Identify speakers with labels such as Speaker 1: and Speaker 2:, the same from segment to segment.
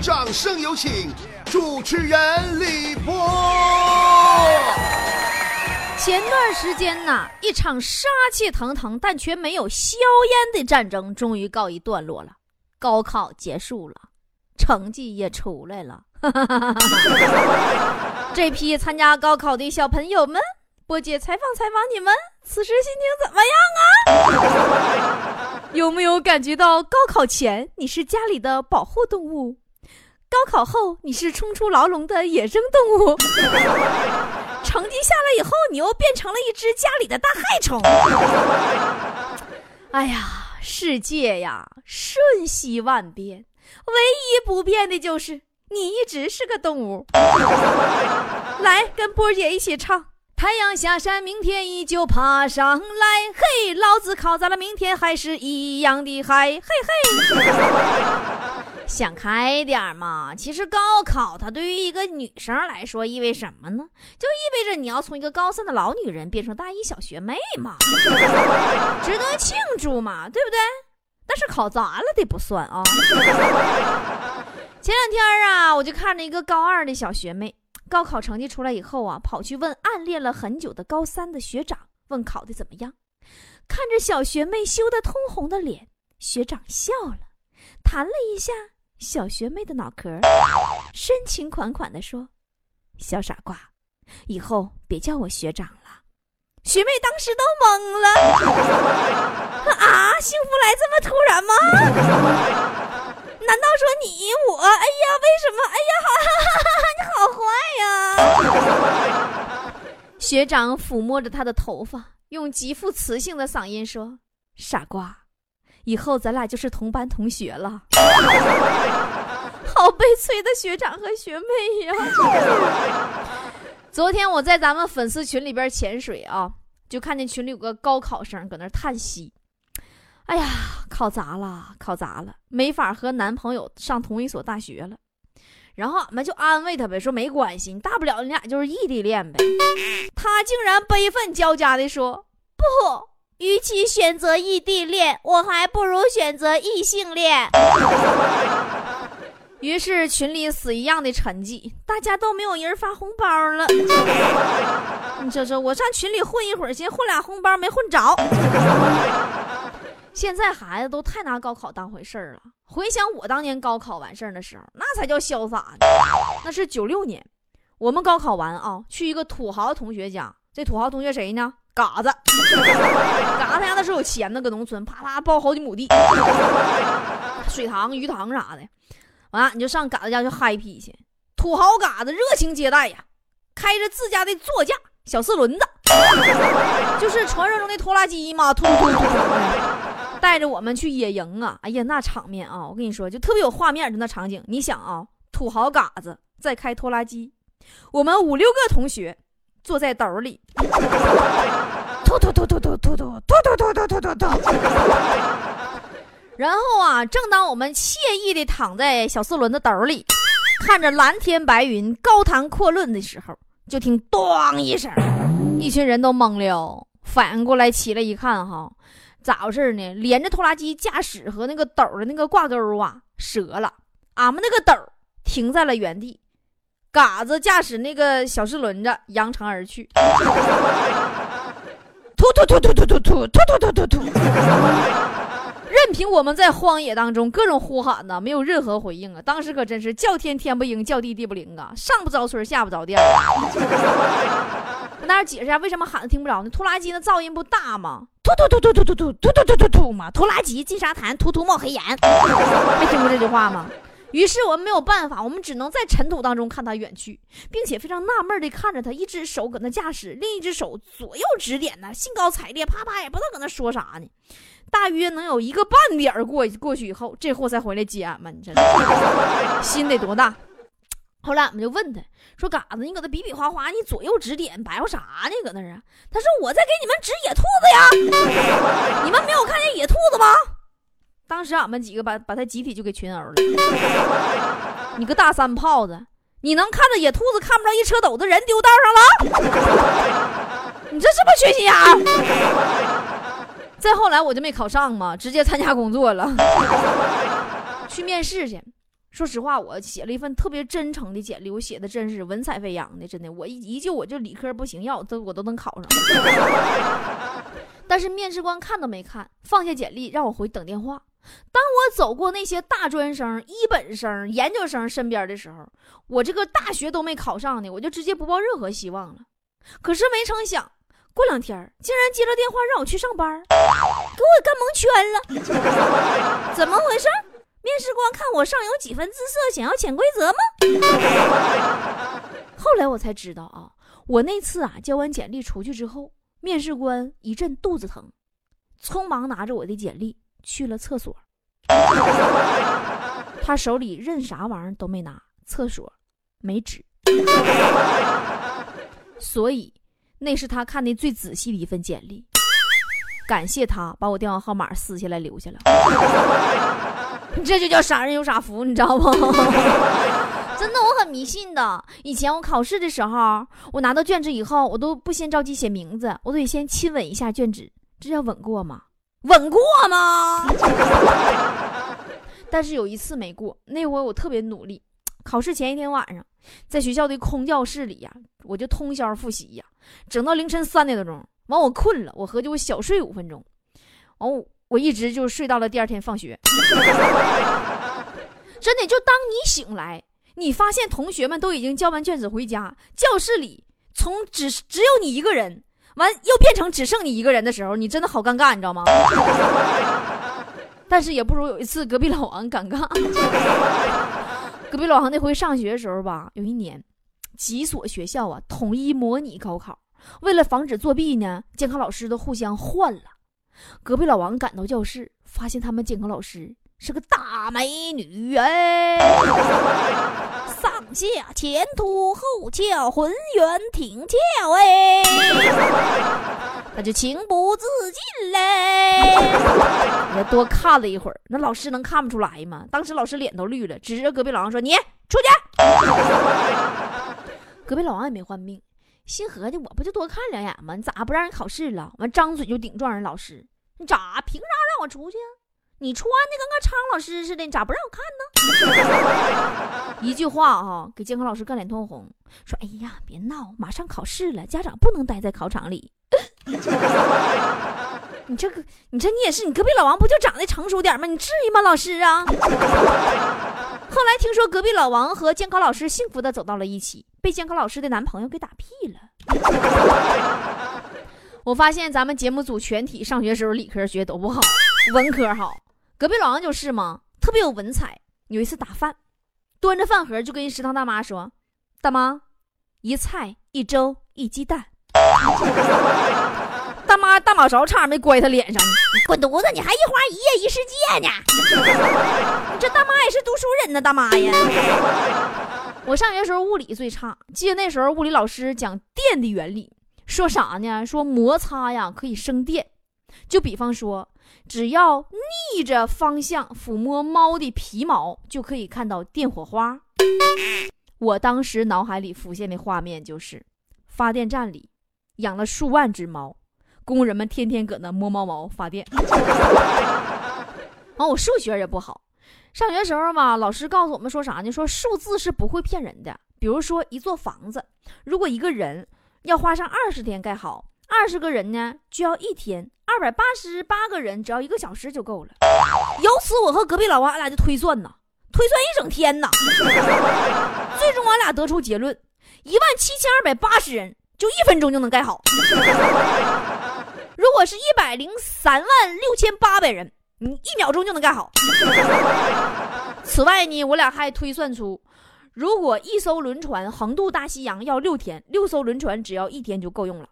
Speaker 1: 掌声有请主持人李波。
Speaker 2: 前段时间呐，一场杀气腾腾但却没有硝烟的战争终于告一段落了，高考结束了，成绩也出来了。这批参加高考的小朋友们，波姐采访采访你们，此时心情怎么样啊？有没有感觉到高考前你是家里的保护动物，高考后你是冲出牢笼的野生动物？成绩下来以后，你又变成了一只家里的大害虫。哎呀，世界呀，瞬息万变，唯一不变的就是你一直是个动物。来，跟波姐一起唱：太阳下山，明天依旧爬上来。嘿，老子考砸了，明天还是一样的嗨。嘿嘿。想开点嘛！其实高考它对于一个女生来说意味什么呢？就意味着你要从一个高三的老女人变成大一小学妹嘛，值得庆祝嘛，对不对？但是考砸了的不算啊。前两天啊，我就看着一个高二的小学妹，高考成绩出来以后啊，跑去问暗恋了很久的高三的学长，问考的怎么样。看着小学妹羞得通红的脸，学长笑了，弹了一下。小学妹的脑壳，深情款款地说：“小傻瓜，以后别叫我学长了。”学妹当时都懵了，啊，幸福来这么突然吗？难道说你我？哎呀，为什么？哎呀，哈哈哈哈你好坏呀！学长抚摸着她的头发，用极富磁性的嗓音说：“傻瓜。”以后咱俩就是同班同学了，好悲催的学长和学妹呀！昨天我在咱们粉丝群里边潜水啊，就看见群里有个高考生搁那叹息：“哎呀，考砸了，考砸了，没法和男朋友上同一所大学了。”然后俺们就安慰他呗，说没关系，你大不了你俩就是异地恋呗。他竟然悲愤交加的说：“不。”与其选择异地恋，我还不如选择异性恋。于是群里死一样的沉寂，大家都没有人发红包了。你说说，我上群里混一会儿，先混俩红包没混着。现在孩子都太拿高考当回事儿了。回想我当年高考完事儿的时候，那才叫潇洒呢。那是九六年，我们高考完啊，去一个土豪同学家。这土豪同学谁呢？嘎子，嘎子他家那时候有钱呢，搁农村啪啪包好几亩地，水塘、鱼塘啥的。完了，你就上嘎子家去嗨皮去。土豪嘎子热情接待呀，开着自家的座驾小四轮子，就是传说中的拖拉机嘛，突突突突突，带着我们去野营啊！哎呀，那场面啊，我跟你说，就特别有画面，就那场景。你想啊，土豪嘎子在开拖拉机，我们五六个同学。坐在斗里，突突突突突突突突突突突突突突。然后啊，正当我们惬意的躺在小四轮的斗里，看着蓝天白云、高谈阔论的时候，就听“咣”一声，一群人都懵了，反应过来起来一看，哈，咋回事呢？连着拖拉机驾驶和那个斗的那个挂钩啊折了，俺们那个斗停在了原地。嘎子驾驶那个小四轮子扬长而去，突突突突突突突突突突突，任凭我们在荒野当中各种呼喊呢，没有任何回应啊！当时可真是叫天天不应，叫地地不灵啊！上不着村，下不着店。跟大家解释一下，为什么喊的听不着呢？拖拉机那噪音不大吗？突突突突突突突突突突突突嘛！拖拉机进沙滩，突突冒黑烟。没听过这句话吗？于是我们没有办法，我们只能在尘土当中看他远去，并且非常纳闷地看着他，一只手搁那驾驶，另一只手左右指点呢，兴高采烈，啪啪也不知道搁那说啥呢。大约能有一个半点过过去以后，这货才回来接俺们，你知道心得多大？后来俺们就问他说：“嘎子，你搁那比比划划，你左右指点，白话啥呢？搁那啊？”他说：“我在给你们指野兔子呀，你们没有看见野兔子吗？”当时俺们几个把把他集体就给群殴了。你个大三炮子，你能看着野兔子，看不着一车斗子人丢道上了？你这是不缺心眼？再后来我就没考上嘛，直接参加工作了，去面试去，说实话，我写了一份特别真诚的简历，我写的真是文采飞扬的，真的。我一一就我就理科不行，要都我都能考上。但是面试官看都没看，放下简历让我回等电话。当我走过那些大专生、一本生、研究生身边的时候，我这个大学都没考上的，我就直接不抱任何希望了。可是没成想，过两天竟然接了电话让我去上班，给我干蒙圈了。怎么回事？面试官看我上有几分姿色，想要潜规则吗？后来我才知道啊，我那次啊交完简历出去之后，面试官一阵肚子疼，匆忙拿着我的简历去了厕所。他手里任啥玩意儿都没拿，厕所没纸，所以那是他看的最仔细的一份简历。感谢他把我电话号码撕下来留下了。这就叫傻人有傻福，你知道不？真的，我很迷信的。以前我考试的时候，我拿到卷子以后，我都不先着急写名字，我都得先亲吻一下卷纸，这叫吻过吗？稳过吗？但是有一次没过，那回我特别努力。考试前一天晚上，在学校的空教室里呀，我就通宵复习呀，整到凌晨三点多钟。完，我困了，我合计我小睡五分钟。完我。我一直就睡到了第二天放学，真的，就当你醒来，你发现同学们都已经交完卷子回家，教室里从只只有你一个人，完又变成只剩你一个人的时候，你真的好尴尬，你知道吗？但是也不如有一次隔壁老王尴尬。隔壁老王那回上学的时候吧，有一年，几所学校啊统一模拟高考，为了防止作弊呢，监考老师都互相换了。隔壁老王赶到教室，发现他们监考老师是个大美女哎，上下前凸后翘，浑圆挺翘哎，他就情不自禁嘞，我多看了一会儿，那老师能看不出来吗？当时老师脸都绿了，指着隔壁老王说：“你出去。”隔壁老王也没换命。心合计，我不就多看两眼吗？你咋不让人考试了？完张嘴就顶撞人老师，你咋凭啥让我出去啊？你穿的跟个苍老师似的，你咋不让我看呢？一句话啊，给监考老师干脸通红，说：“哎呀，别闹，马上考试了，家长不能待在考场里。”你这个，你这你也是，你隔壁老王不就长得成熟点吗？你至于吗，老师啊？后来听说隔壁老王和监考老师幸福的走到了一起，被监考老师的男朋友给打屁了。我发现咱们节目组全体上学时候理科学都不好，文科好。隔壁老王就是嘛，特别有文采。有一次打饭，端着饭盒就跟食堂大妈说：“大妈，一菜一粥一鸡蛋。”大妈大马勺差点没拐他脸上，你滚犊子！你还一花一叶一世界呢？你 这大妈也是读书人呢，大妈呀！我上学时候物理最差，记得那时候物理老师讲电的原理，说啥呢？说摩擦呀可以生电，就比方说，只要逆着方向抚摸猫的皮毛，就可以看到电火花。我当时脑海里浮现的画面就是，发电站里养了数万只猫。工人们天天搁那摸猫毛发电，完 我数学也不好。上学时候嘛，老师告诉我们说啥呢？说数字是不会骗人的。比如说一座房子，如果一个人要花上二十天盖好，二十个人呢就要一天，二百八十八个人只要一个小时就够了。由此，我和隔壁老王俺俩就推算呐，推算一整天呐。最终，俺俩得出结论：一万七千二百八十人就一分钟就能盖好。如果是一百零三万六千八百人，你一秒钟就能盖好。此外呢，我俩还推算出，如果一艘轮船横渡大西洋要六天，六艘轮船只要一天就够用了。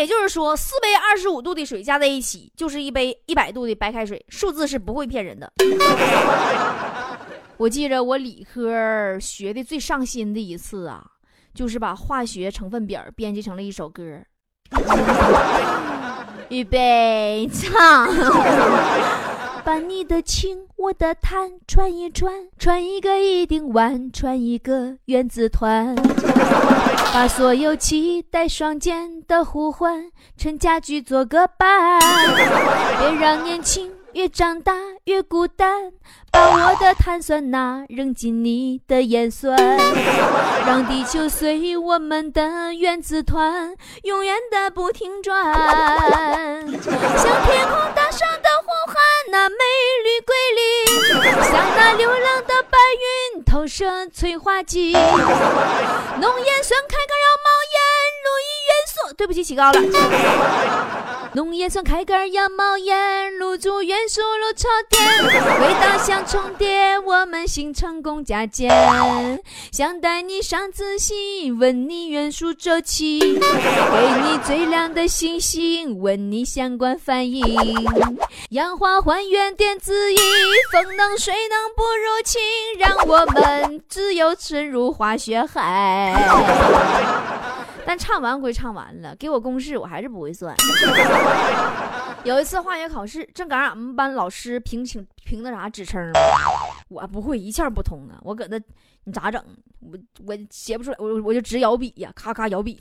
Speaker 2: 也就是说，四杯二十五度的水加在一起就是一杯一百度的白开水，数字是不会骗人的。我记着我理科学的最上心的一次啊，就是把化学成分表编辑成了一首歌。预备唱，把你的情，我的碳串一串，串一个一定完，串一个原子团，把所有期待双肩的呼唤，成家具做个伴，别让年轻。越长大越孤单，把我的碳酸钠扔进你的盐酸，让地球随我们的原子团永远的不停转，像天空大声的呼喊，那美丽瑰丽，像那流浪的白云投射催化剂，浓烟酸开个让冒烟，路易元素，对不起，起高了。浓盐酸开盖要冒烟，卤煮元素炉超电，味道像重叠，我们形成共价键。想带你上自习，问你元素周期，给你最亮的星星，问你相关反应。氧化还原电子仪，风能水能不入侵，让我们自由沉入化学海。但唱完归唱完了，给我公式我还是不会算。有一次化学考试，正赶上俺们班老师评请评那啥职称我不会一窍不通啊！我搁那你咋整？我我写不出来，我我就直摇笔呀，咔咔摇笔。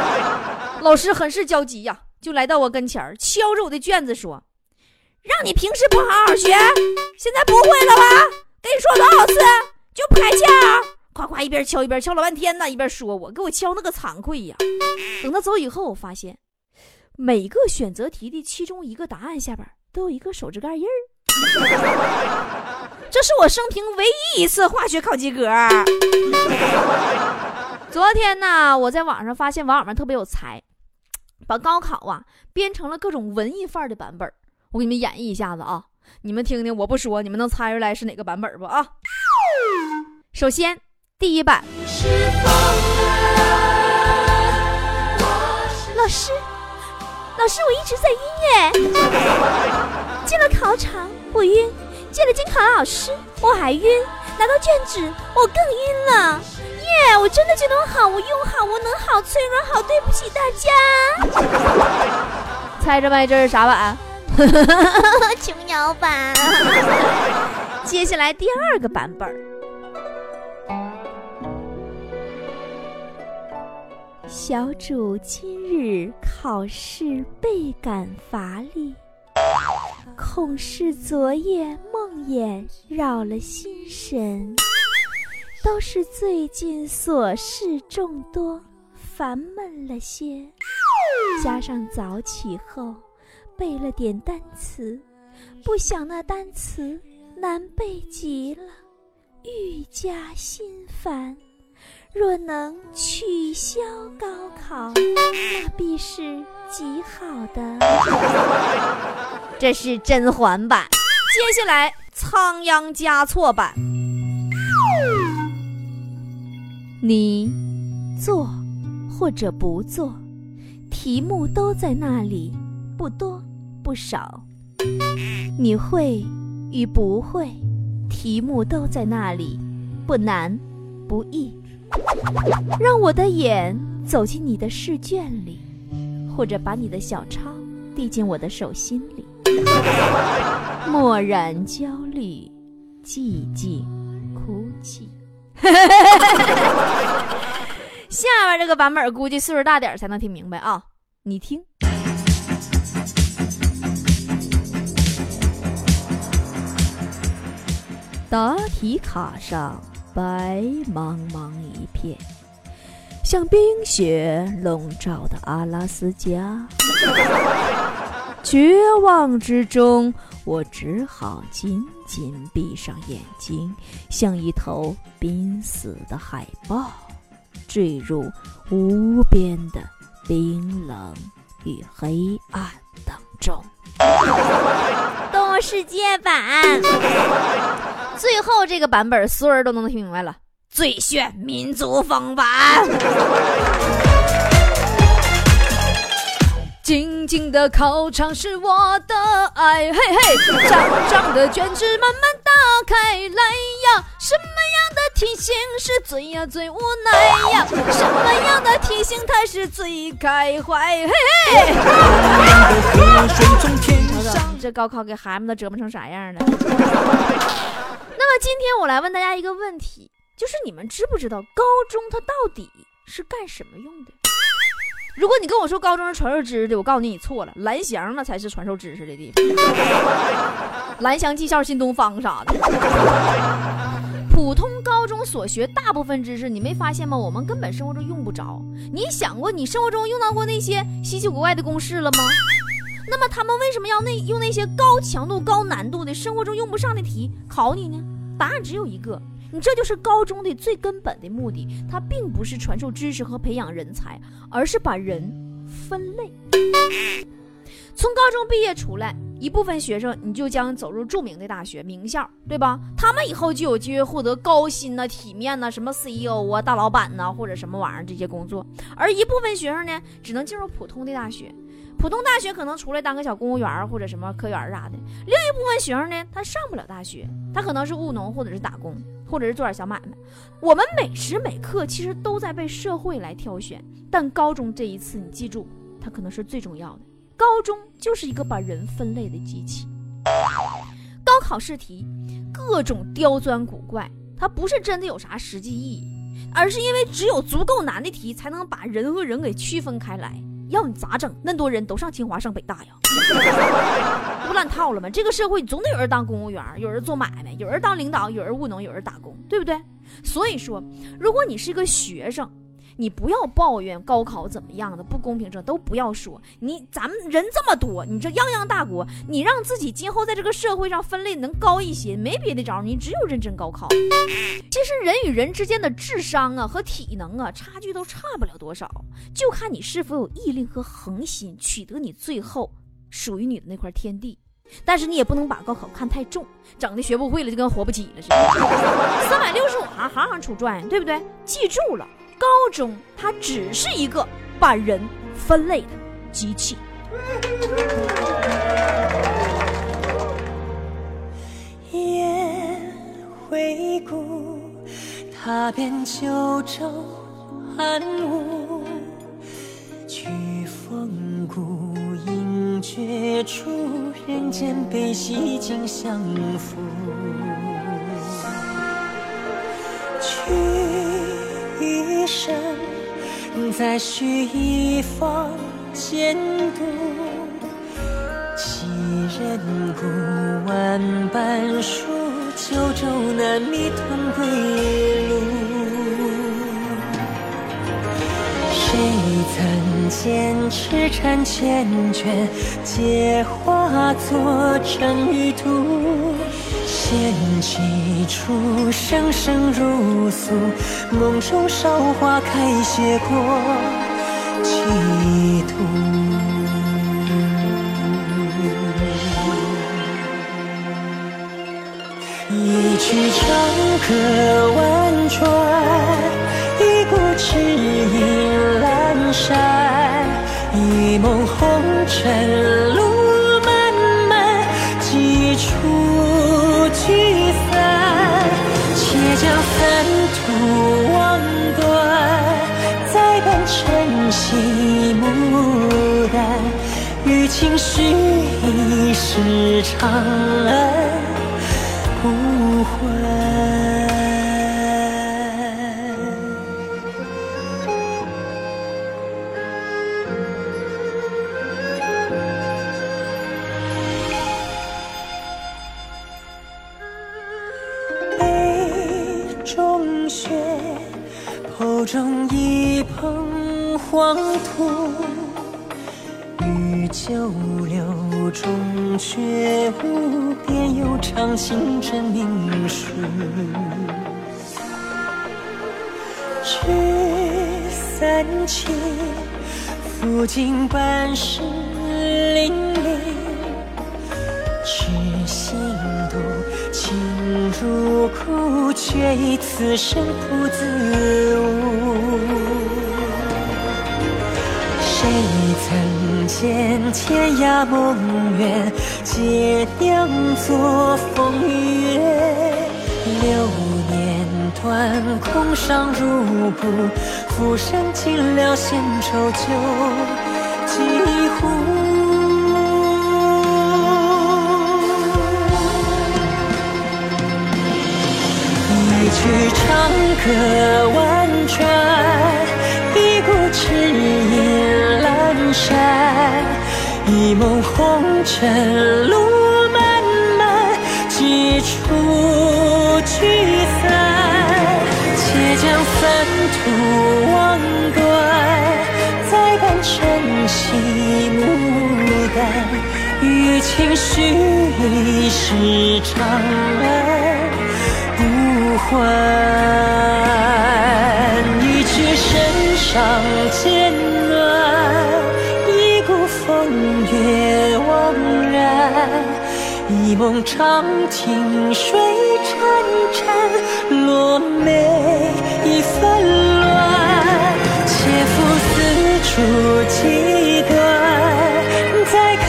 Speaker 2: 老师很是焦急呀，就来到我跟前敲着我的卷子说：“让你平时不好好学，现在不会了吧？跟你说多少次，就不开窍。”夸夸一边敲一边敲了半天呢，一边说我给我敲那个惭愧呀。等他走以后，我发现每个选择题的其中一个答案下边都有一个手指盖印儿。这是我生平唯一一次化学考及格。昨天呢，我在网上发现网友们特别有才，把高考啊编成了各种文艺范儿的版本。我给你们演绎一下子啊，你们听听，我不说，你们能猜出来是哪个版本不啊？首先。第一版。老师，老师，我一直在晕耶。进了考场我晕，见了监考老师我还晕，拿到卷子我更晕了。耶，我真的觉得我好无用，好无能，好脆弱，好对不起大家。猜着没？这是啥版？琼瑶版。接下来第二个版本。小主今日考试倍感乏力，恐是昨夜梦魇扰了心神，都是最近琐事众多，烦闷了些。加上早起后背了点单词，不想那单词难背极了，愈加心烦。若能取消高考，那必是极好的。这是甄嬛版，接下来仓央嘉措版。你做或者不做，题目都在那里，不多不少。你会与不会，题目都在那里，不难不易。让我的眼走进你的试卷里，或者把你的小抄递进我的手心里。漠然焦虑，寂静哭泣。下边这个版本估计岁数大点才能听明白啊！你听，答题卡上。白茫茫一片，像冰雪笼罩的阿拉斯加。绝望之中，我只好紧紧闭上眼睛，像一头濒死的海豹，坠入无边的冰冷与黑暗当中。世界版。最后这个版本，所有人都能听明白了。最炫民族风版。静静的考场是我的爱，嘿嘿，张张的卷纸慢慢打开来呀。什么样的题型是最呀最无奈呀？什么样的题型才是最开怀？嘿嘿。这高考给孩子们都折磨成啥样了？那么今天我来问大家一个问题，就是你们知不知道高中它到底是干什么用的？如果你跟我说高中是传授知识的，我告诉你你错了，蓝翔那才是传授知识的地方，蓝翔技校、新东方啥的。普通高中所学大部分知识，你没发现吗？我们根本生活中用不着。你想过你生活中用到过那些稀奇古怪的公式了吗？那么他们为什么要那用那些高强度、高难度的生活中用不上的题考你呢？答案只有一个。你这就是高中的最根本的目的，它并不是传授知识和培养人才，而是把人分类。从高中毕业出来，一部分学生你就将走入著名的大学、名校，对吧？他们以后就有机会获得高薪呐、体面呐、什么 CEO 啊、大老板呐，或者什么玩意儿这些工作。而一部分学生呢，只能进入普通的大学，普通大学可能出来当个小公务员或者什么科员啥的。另一部分学生呢，他上不了大学，他可能是务农或者是打工。或者是做点小买卖，我们每时每刻其实都在被社会来挑选，但高中这一次，你记住，它可能是最重要的。高中就是一个把人分类的机器。高考试题各种刁钻古怪，它不是真的有啥实际意义，而是因为只有足够难的题，才能把人和人给区分开来。要你咋整？那么多人都上清华上北大呀，不乱套了吗？这个社会总得有人当公务员，有人做买卖，有人当领导，有人务农，有人打工，对不对？所以说，如果你是一个学生。你不要抱怨高考怎么样的不公平，这都不要说。你咱们人这么多，你这泱泱大国，你让自己今后在这个社会上分类能高一些，没别的招，你只有认真高考。其实人与人之间的智商啊和体能啊差距都差不了多少，就看你是否有毅力和恒心，取得你最后属于你的那块天地。但是你也不能把高考看太重，整的学不会了就跟活不起了似的。三百六十五行，行行出状元，对不对？记住了。高中，它只是一个把人分类的机器。
Speaker 3: 夜回顾，踏遍九州寒雾，去风骨迎绝处，人间悲喜尽相负。去。生再续一方监督，几人故万般书，九州难觅同归路。谁曾见痴缠缱绻，皆化作尘与土。剑起处，声声如诉，梦中韶华开谢过几度。一曲长歌婉转，一顾知音阑珊，一梦红尘路。许一世长安不悔杯中雪口中一捧黄土。九流中却无边有长情真名书。聚散情，抚今半世淋漓，痴心度，情如苦，却以此生不自悟。谁曾见天涯梦远，皆酿作风雨月？流年断，空伤如布，浮生尽了闲愁酒几壶。曲长歌婉转，一股痴音。山，一梦红尘路漫漫，几处聚散。且将凡途望断，再伴晨曦牡丹。与情绪一世长安不换，一曲身上渐一梦长亭水潺潺，落梅已纷乱，且赴丝竹几段，再看。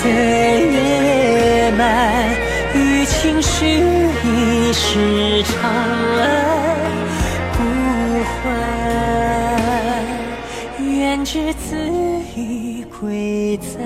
Speaker 3: 岁月漫，与情绪一世长安不换。愿知子欲归在。